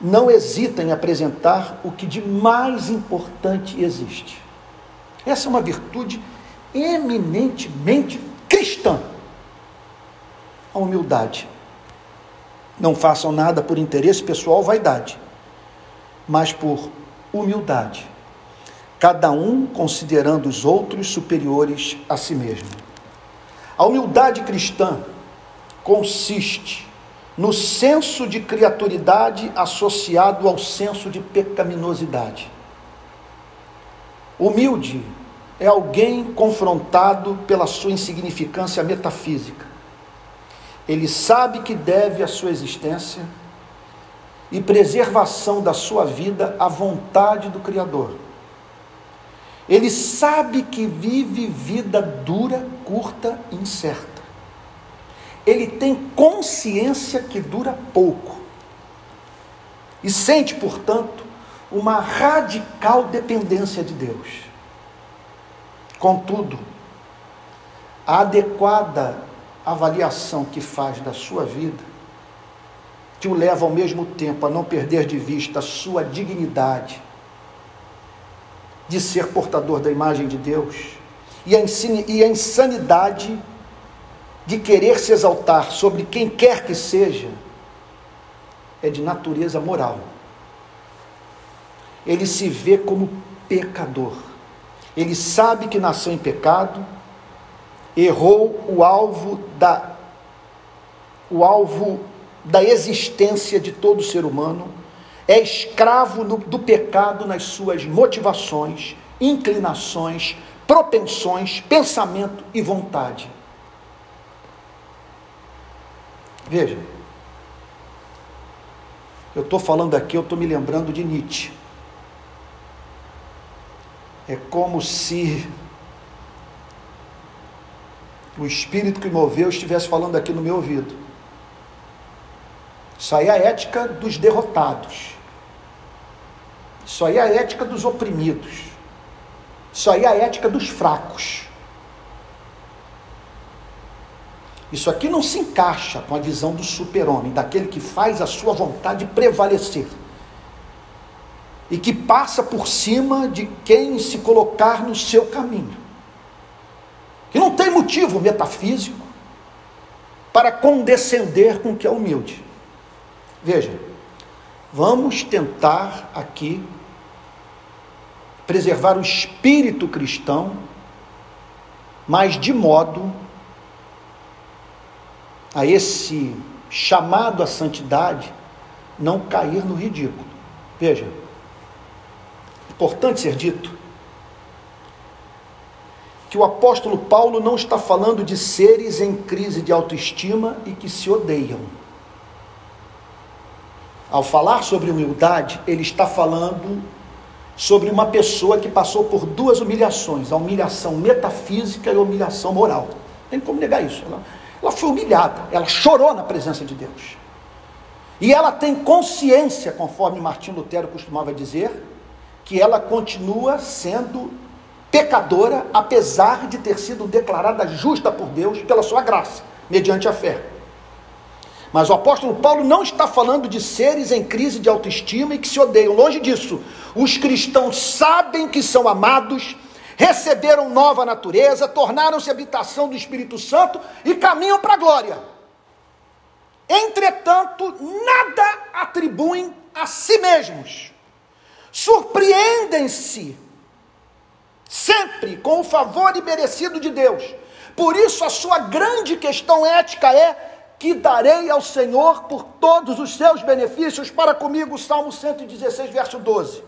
não hesita em apresentar o que de mais importante existe. Essa é uma virtude eminentemente cristã. A humildade. Não façam nada por interesse pessoal ou vaidade, mas por humildade cada um considerando os outros superiores a si mesmo. A humildade cristã consiste no senso de criaturidade associado ao senso de pecaminosidade. Humilde é alguém confrontado pela sua insignificância metafísica. Ele sabe que deve a sua existência e preservação da sua vida à vontade do Criador. Ele sabe que vive vida dura, curta, incerta. Ele tem consciência que dura pouco. E sente, portanto, uma radical dependência de Deus. Contudo, a adequada avaliação que faz da sua vida que o leva ao mesmo tempo a não perder de vista a sua dignidade de ser portador da imagem de Deus e a insanidade de querer se exaltar sobre quem quer que seja é de natureza moral. Ele se vê como pecador. Ele sabe que nasceu em pecado, errou o alvo da o alvo da existência de todo ser humano é escravo no, do pecado nas suas motivações, inclinações, propensões, pensamento e vontade. Veja, eu estou falando aqui, eu estou me lembrando de Nietzsche. É como se o espírito que moveu estivesse falando aqui no meu ouvido. Isso aí é a ética dos derrotados. Isso aí é a ética dos oprimidos. Isso aí é a ética dos fracos. Isso aqui não se encaixa com a visão do super-homem, daquele que faz a sua vontade prevalecer e que passa por cima de quem se colocar no seu caminho. Que não tem motivo metafísico para condescender com o que é humilde. Veja, vamos tentar aqui preservar o espírito cristão, mas de modo a esse chamado à santidade não cair no ridículo. Veja, importante ser dito que o apóstolo Paulo não está falando de seres em crise de autoestima e que se odeiam. Ao falar sobre humildade, ele está falando sobre uma pessoa que passou por duas humilhações: a humilhação metafísica e a humilhação moral. Não tem como negar isso. Ela, ela foi humilhada, ela chorou na presença de Deus. E ela tem consciência, conforme Martim Lutero costumava dizer, que ela continua sendo pecadora, apesar de ter sido declarada justa por Deus pela sua graça, mediante a fé. Mas o apóstolo Paulo não está falando de seres em crise de autoestima e que se odeiam, longe disso. Os cristãos sabem que são amados, receberam nova natureza, tornaram-se habitação do Espírito Santo e caminham para a glória. Entretanto, nada atribuem a si mesmos. Surpreendem-se sempre com o favor imerecido de Deus. Por isso, a sua grande questão ética é: que darei ao Senhor por todos os seus benefícios para comigo? Salmo 116, verso 12.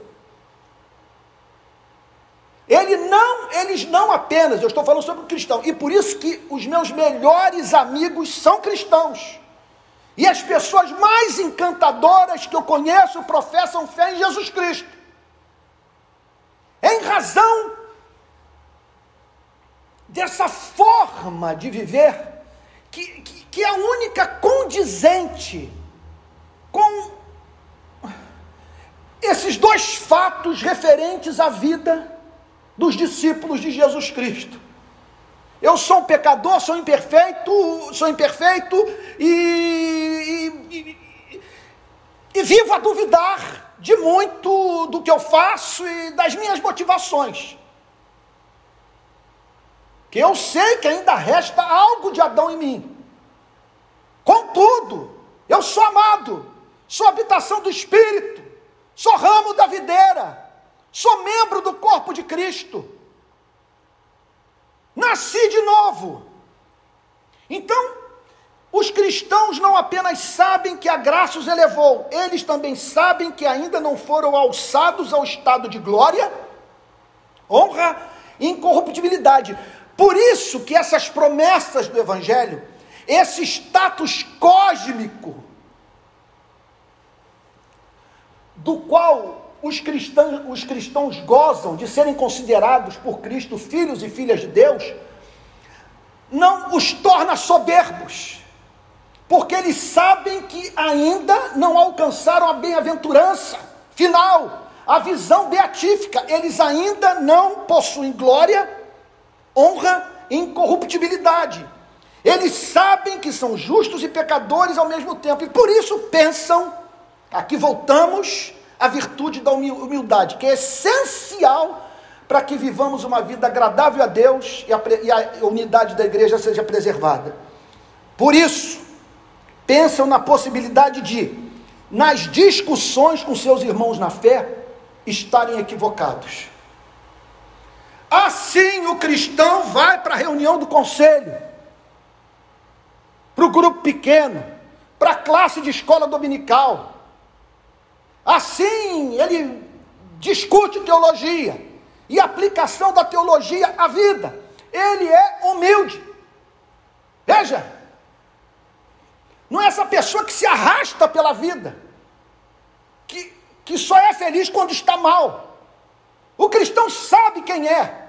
Ele não, eles não apenas, eu estou falando sobre o cristão, e por isso que os meus melhores amigos são cristãos. E as pessoas mais encantadoras que eu conheço professam fé em Jesus Cristo. Em razão dessa forma de viver, que, que, que é a única condizente com esses dois fatos referentes à vida dos discípulos de Jesus Cristo. Eu sou um pecador, sou imperfeito, sou imperfeito e, e, e, e vivo a duvidar de muito do que eu faço e das minhas motivações que eu sei que ainda resta algo de Adão em mim. Contudo, eu sou amado, sou habitação do Espírito, sou ramo da videira, sou membro do corpo de Cristo. Nasci de novo. Então, os cristãos não apenas sabem que a graça os elevou, eles também sabem que ainda não foram alçados ao estado de glória, honra e incorruptibilidade. Por isso que essas promessas do Evangelho, esse status cósmico, do qual os cristãos, os cristãos gozam de serem considerados por Cristo filhos e filhas de Deus, não os torna soberbos, porque eles sabem que ainda não alcançaram a bem-aventurança final, a visão beatífica, eles ainda não possuem glória honra e incorruptibilidade. Eles sabem que são justos e pecadores ao mesmo tempo, e por isso pensam, aqui voltamos à virtude da humildade, que é essencial para que vivamos uma vida agradável a Deus e a, e a unidade da igreja seja preservada. Por isso, pensam na possibilidade de, nas discussões com seus irmãos na fé, estarem equivocados. Assim o cristão vai para a reunião do conselho, para o grupo pequeno, para a classe de escola dominical. Assim ele discute teologia e aplicação da teologia à vida. Ele é humilde. Veja, não é essa pessoa que se arrasta pela vida, que, que só é feliz quando está mal. O cristão sabe quem é.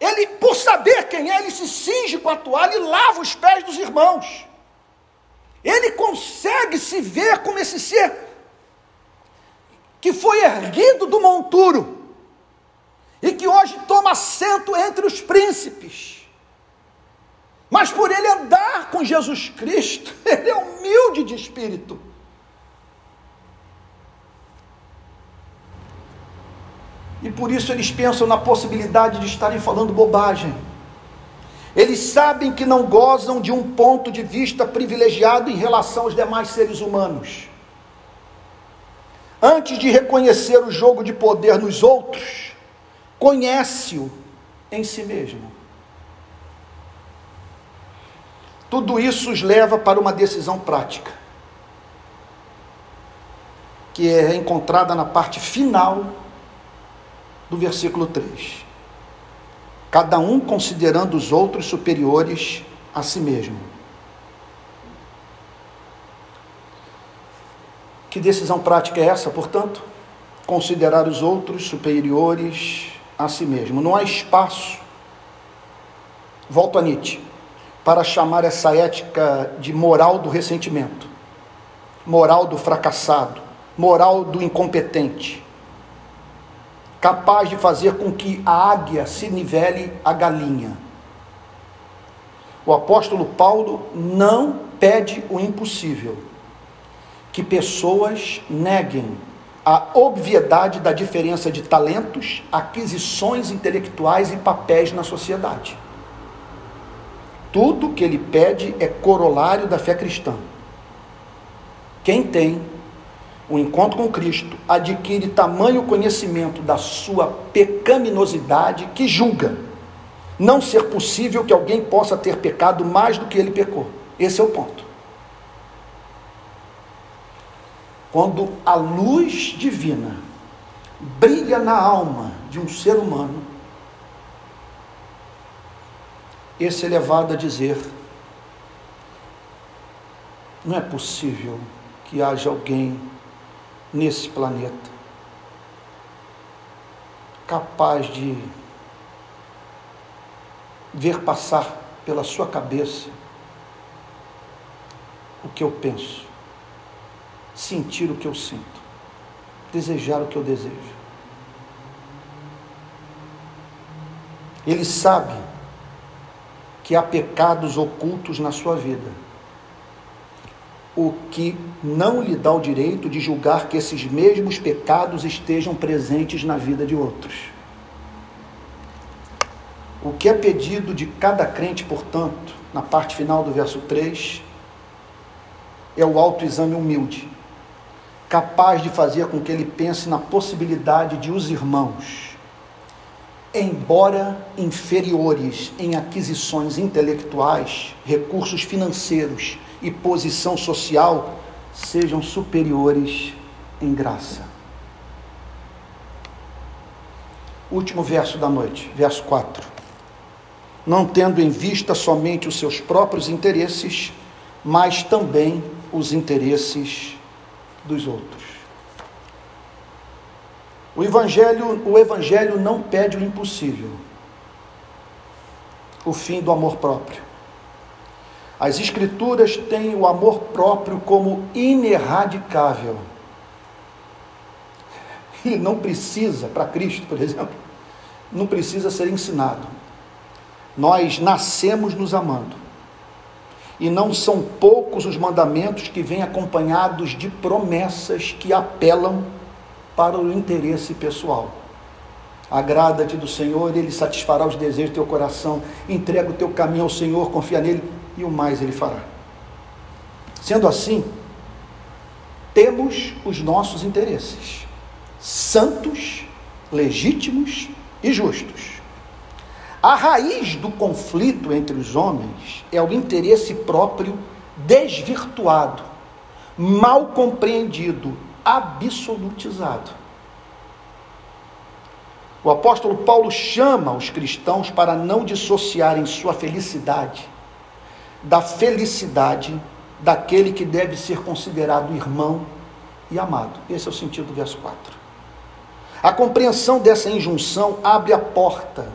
Ele, por saber quem é, ele se cinge com a toalha e lava os pés dos irmãos. Ele consegue se ver como esse ser que foi erguido do monturo e que hoje toma assento entre os príncipes. Mas por ele andar com Jesus Cristo, ele é humilde de espírito. E por isso eles pensam na possibilidade de estarem falando bobagem. Eles sabem que não gozam de um ponto de vista privilegiado em relação aos demais seres humanos. Antes de reconhecer o jogo de poder nos outros, conhece-o em si mesmo. Tudo isso os leva para uma decisão prática, que é encontrada na parte final do versículo 3. Cada um considerando os outros superiores a si mesmo. Que decisão prática é essa, portanto? Considerar os outros superiores a si mesmo. Não há espaço, volto a Nietzsche, para chamar essa ética de moral do ressentimento, moral do fracassado, moral do incompetente, capaz de fazer com que a águia se nivele à galinha. O apóstolo Paulo não pede o impossível, que pessoas neguem a obviedade da diferença de talentos, aquisições intelectuais e papéis na sociedade. Tudo que ele pede é corolário da fé cristã. Quem tem o encontro com Cristo adquire tamanho conhecimento da sua pecaminosidade que julga não ser possível que alguém possa ter pecado mais do que ele pecou. Esse é o ponto. Quando a luz divina brilha na alma de um ser humano, esse é levado a dizer: não é possível que haja alguém nesse planeta capaz de ver passar pela sua cabeça o que eu penso, sentir o que eu sinto, desejar o que eu desejo. Ele sabe que há pecados ocultos na sua vida o que não lhe dá o direito de julgar que esses mesmos pecados estejam presentes na vida de outros. O que é pedido de cada crente, portanto, na parte final do verso 3, é o autoexame humilde, capaz de fazer com que ele pense na possibilidade de os irmãos, embora inferiores em aquisições intelectuais, recursos financeiros, e posição social sejam superiores em graça. Último verso da noite, verso 4. Não tendo em vista somente os seus próprios interesses, mas também os interesses dos outros. O evangelho, o evangelho não pede o impossível. O fim do amor próprio. As Escrituras têm o amor próprio como ineradicável. E não precisa, para Cristo, por exemplo, não precisa ser ensinado. Nós nascemos nos amando. E não são poucos os mandamentos que vêm acompanhados de promessas que apelam para o interesse pessoal. Agrada-te do Senhor, Ele satisfará os desejos do teu coração. Entrega o teu caminho ao Senhor, confia nele e o mais ele fará. Sendo assim, temos os nossos interesses, santos, legítimos e justos. A raiz do conflito entre os homens é o interesse próprio desvirtuado, mal compreendido, absolutizado. O apóstolo Paulo chama os cristãos para não dissociarem sua felicidade da felicidade daquele que deve ser considerado irmão e amado. Esse é o sentido do verso 4. A compreensão dessa injunção abre a porta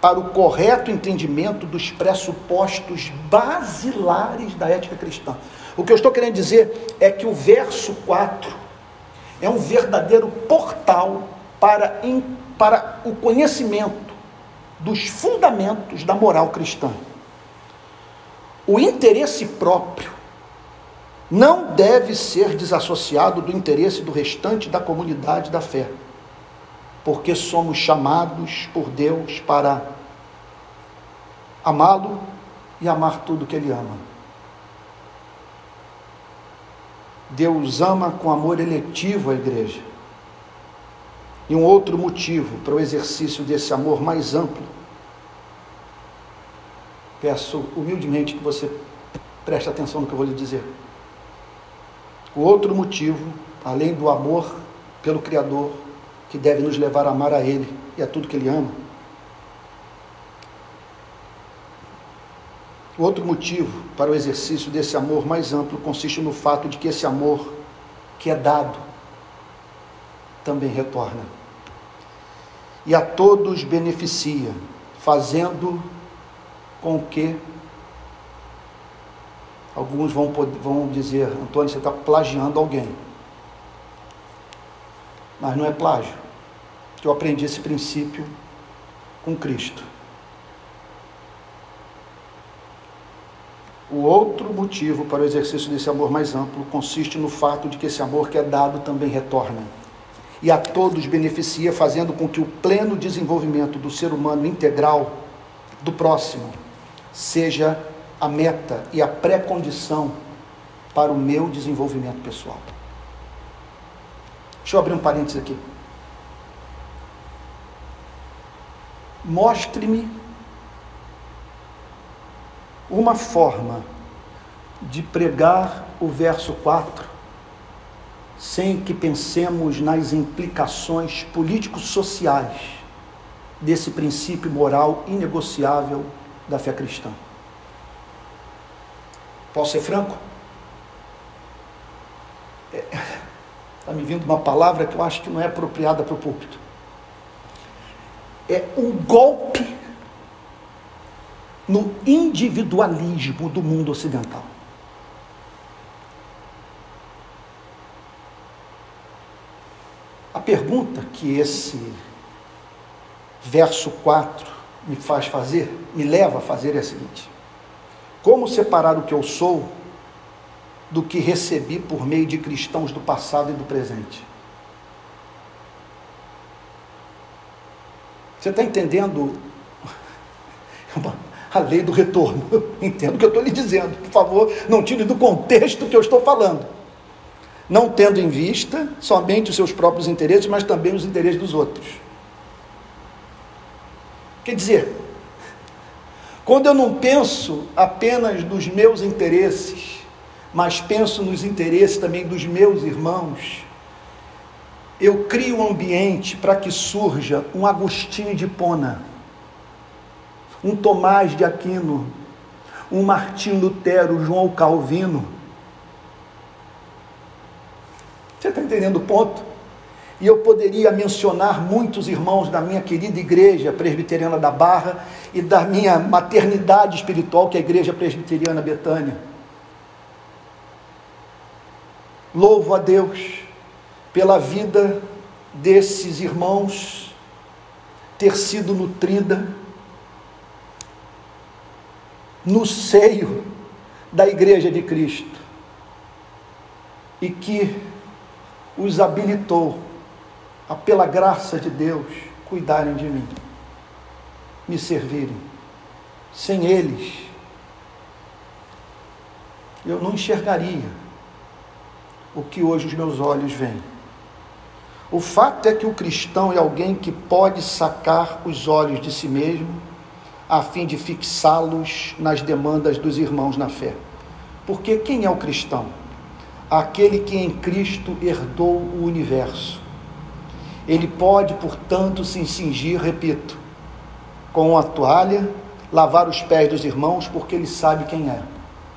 para o correto entendimento dos pressupostos basilares da ética cristã. O que eu estou querendo dizer é que o verso 4 é um verdadeiro portal para, para o conhecimento dos fundamentos da moral cristã o interesse próprio não deve ser desassociado do interesse do restante da comunidade da fé, porque somos chamados por Deus para amá-lo e amar tudo que Ele ama. Deus ama com amor eletivo a igreja. E um outro motivo para o exercício desse amor mais amplo Peço humildemente que você preste atenção no que eu vou lhe dizer. O outro motivo, além do amor pelo Criador, que deve nos levar a amar a Ele e a tudo que Ele ama. O outro motivo para o exercício desse amor mais amplo consiste no fato de que esse amor que é dado também retorna. E a todos beneficia, fazendo com que alguns vão, vão dizer, Antônio, você está plagiando alguém. Mas não é plágio. Eu aprendi esse princípio com Cristo. O outro motivo para o exercício desse amor mais amplo consiste no fato de que esse amor que é dado também retorna. E a todos beneficia, fazendo com que o pleno desenvolvimento do ser humano integral, do próximo, seja a meta e a pré-condição para o meu desenvolvimento pessoal. Deixa eu abrir um parênteses aqui. Mostre-me uma forma de pregar o verso 4 sem que pensemos nas implicações políticos-sociais desse princípio moral inegociável da fé cristã. Posso ser franco? Está é, me vindo uma palavra que eu acho que não é apropriada para o púlpito. É um golpe no individualismo do mundo ocidental. A pergunta que esse verso 4 me faz fazer, me leva a fazer é a seguinte: Como separar o que eu sou do que recebi por meio de cristãos do passado e do presente? Você está entendendo? a lei do retorno. Entendo o que eu estou lhe dizendo. Por favor, não tire do contexto que eu estou falando. Não tendo em vista somente os seus próprios interesses, mas também os interesses dos outros. Quer dizer, quando eu não penso apenas nos meus interesses, mas penso nos interesses também dos meus irmãos, eu crio um ambiente para que surja um Agostinho de Pona um Tomás de Aquino, um Martim Lutero, João Calvino. Você está entendendo o ponto? E eu poderia mencionar muitos irmãos da minha querida igreja presbiteriana da Barra e da minha maternidade espiritual, que é a igreja presbiteriana Betânia. Louvo a Deus pela vida desses irmãos ter sido nutrida no seio da Igreja de Cristo e que os habilitou a, pela graça de Deus, cuidarem de mim, me servirem. Sem eles, eu não enxergaria o que hoje os meus olhos veem. O fato é que o cristão é alguém que pode sacar os olhos de si mesmo a fim de fixá-los nas demandas dos irmãos na fé. Porque quem é o cristão? Aquele que em Cristo herdou o universo. Ele pode, portanto, se cingir, repito, com a toalha, lavar os pés dos irmãos, porque ele sabe quem é.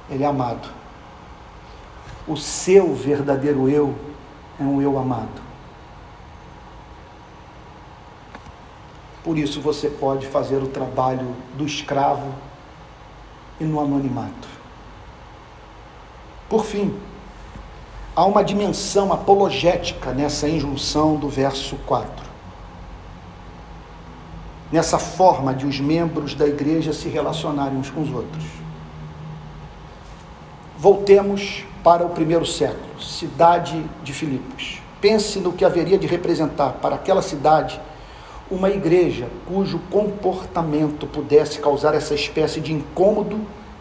Ele é amado. O seu verdadeiro eu é um eu amado. Por isso você pode fazer o trabalho do escravo e no anonimato. Por fim, há uma dimensão apologética nessa injunção do verso 4. Nessa forma de os membros da igreja se relacionarem uns com os outros. Voltemos para o primeiro século, cidade de Filipos. Pense no que haveria de representar para aquela cidade uma igreja cujo comportamento pudesse causar essa espécie de incômodo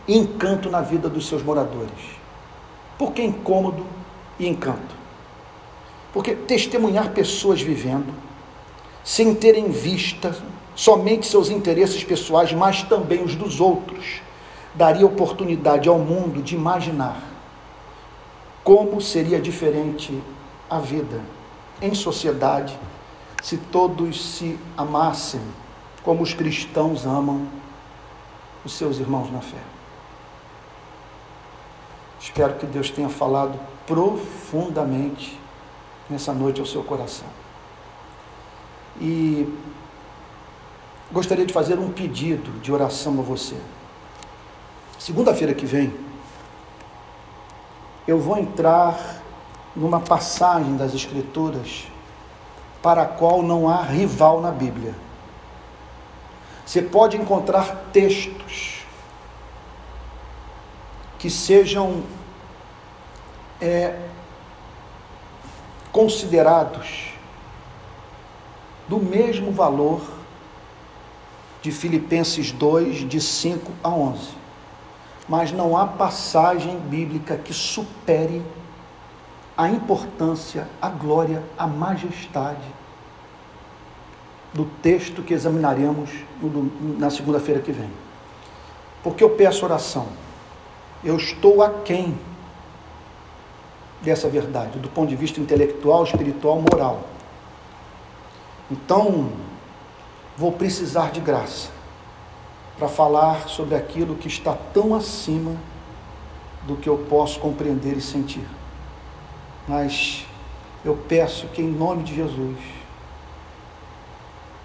e encanto na vida dos seus moradores. Por que incômodo e encanto? Porque testemunhar pessoas vivendo, sem ter em vista somente seus interesses pessoais, mas também os dos outros, daria oportunidade ao mundo de imaginar como seria diferente a vida em sociedade se todos se amassem como os cristãos amam os seus irmãos na fé. Espero que Deus tenha falado profundamente nessa noite ao seu coração. E gostaria de fazer um pedido de oração a você. Segunda-feira que vem, eu vou entrar numa passagem das Escrituras para a qual não há rival na Bíblia. Você pode encontrar textos que sejam é, considerados do mesmo valor de Filipenses 2, de 5 a 11. Mas não há passagem bíblica que supere a importância, a glória, a majestade do texto que examinaremos na segunda-feira que vem. Porque eu peço oração. Eu estou aquém dessa verdade, do ponto de vista intelectual, espiritual, moral. Então, vou precisar de graça para falar sobre aquilo que está tão acima do que eu posso compreender e sentir. Mas eu peço que, em nome de Jesus,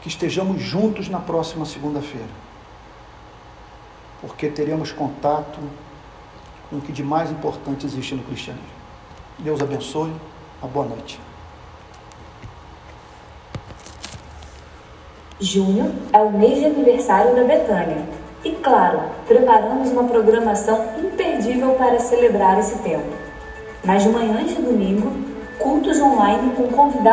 que estejamos juntos na próxima segunda-feira, porque teremos contato com o que de mais importante existe no cristianismo. Deus abençoe. Uma boa noite. Junho é o mês de aniversário da Betânia. E claro, preparamos uma programação imperdível para celebrar esse tempo. Nas manhãs de domingo, cultos online com convidados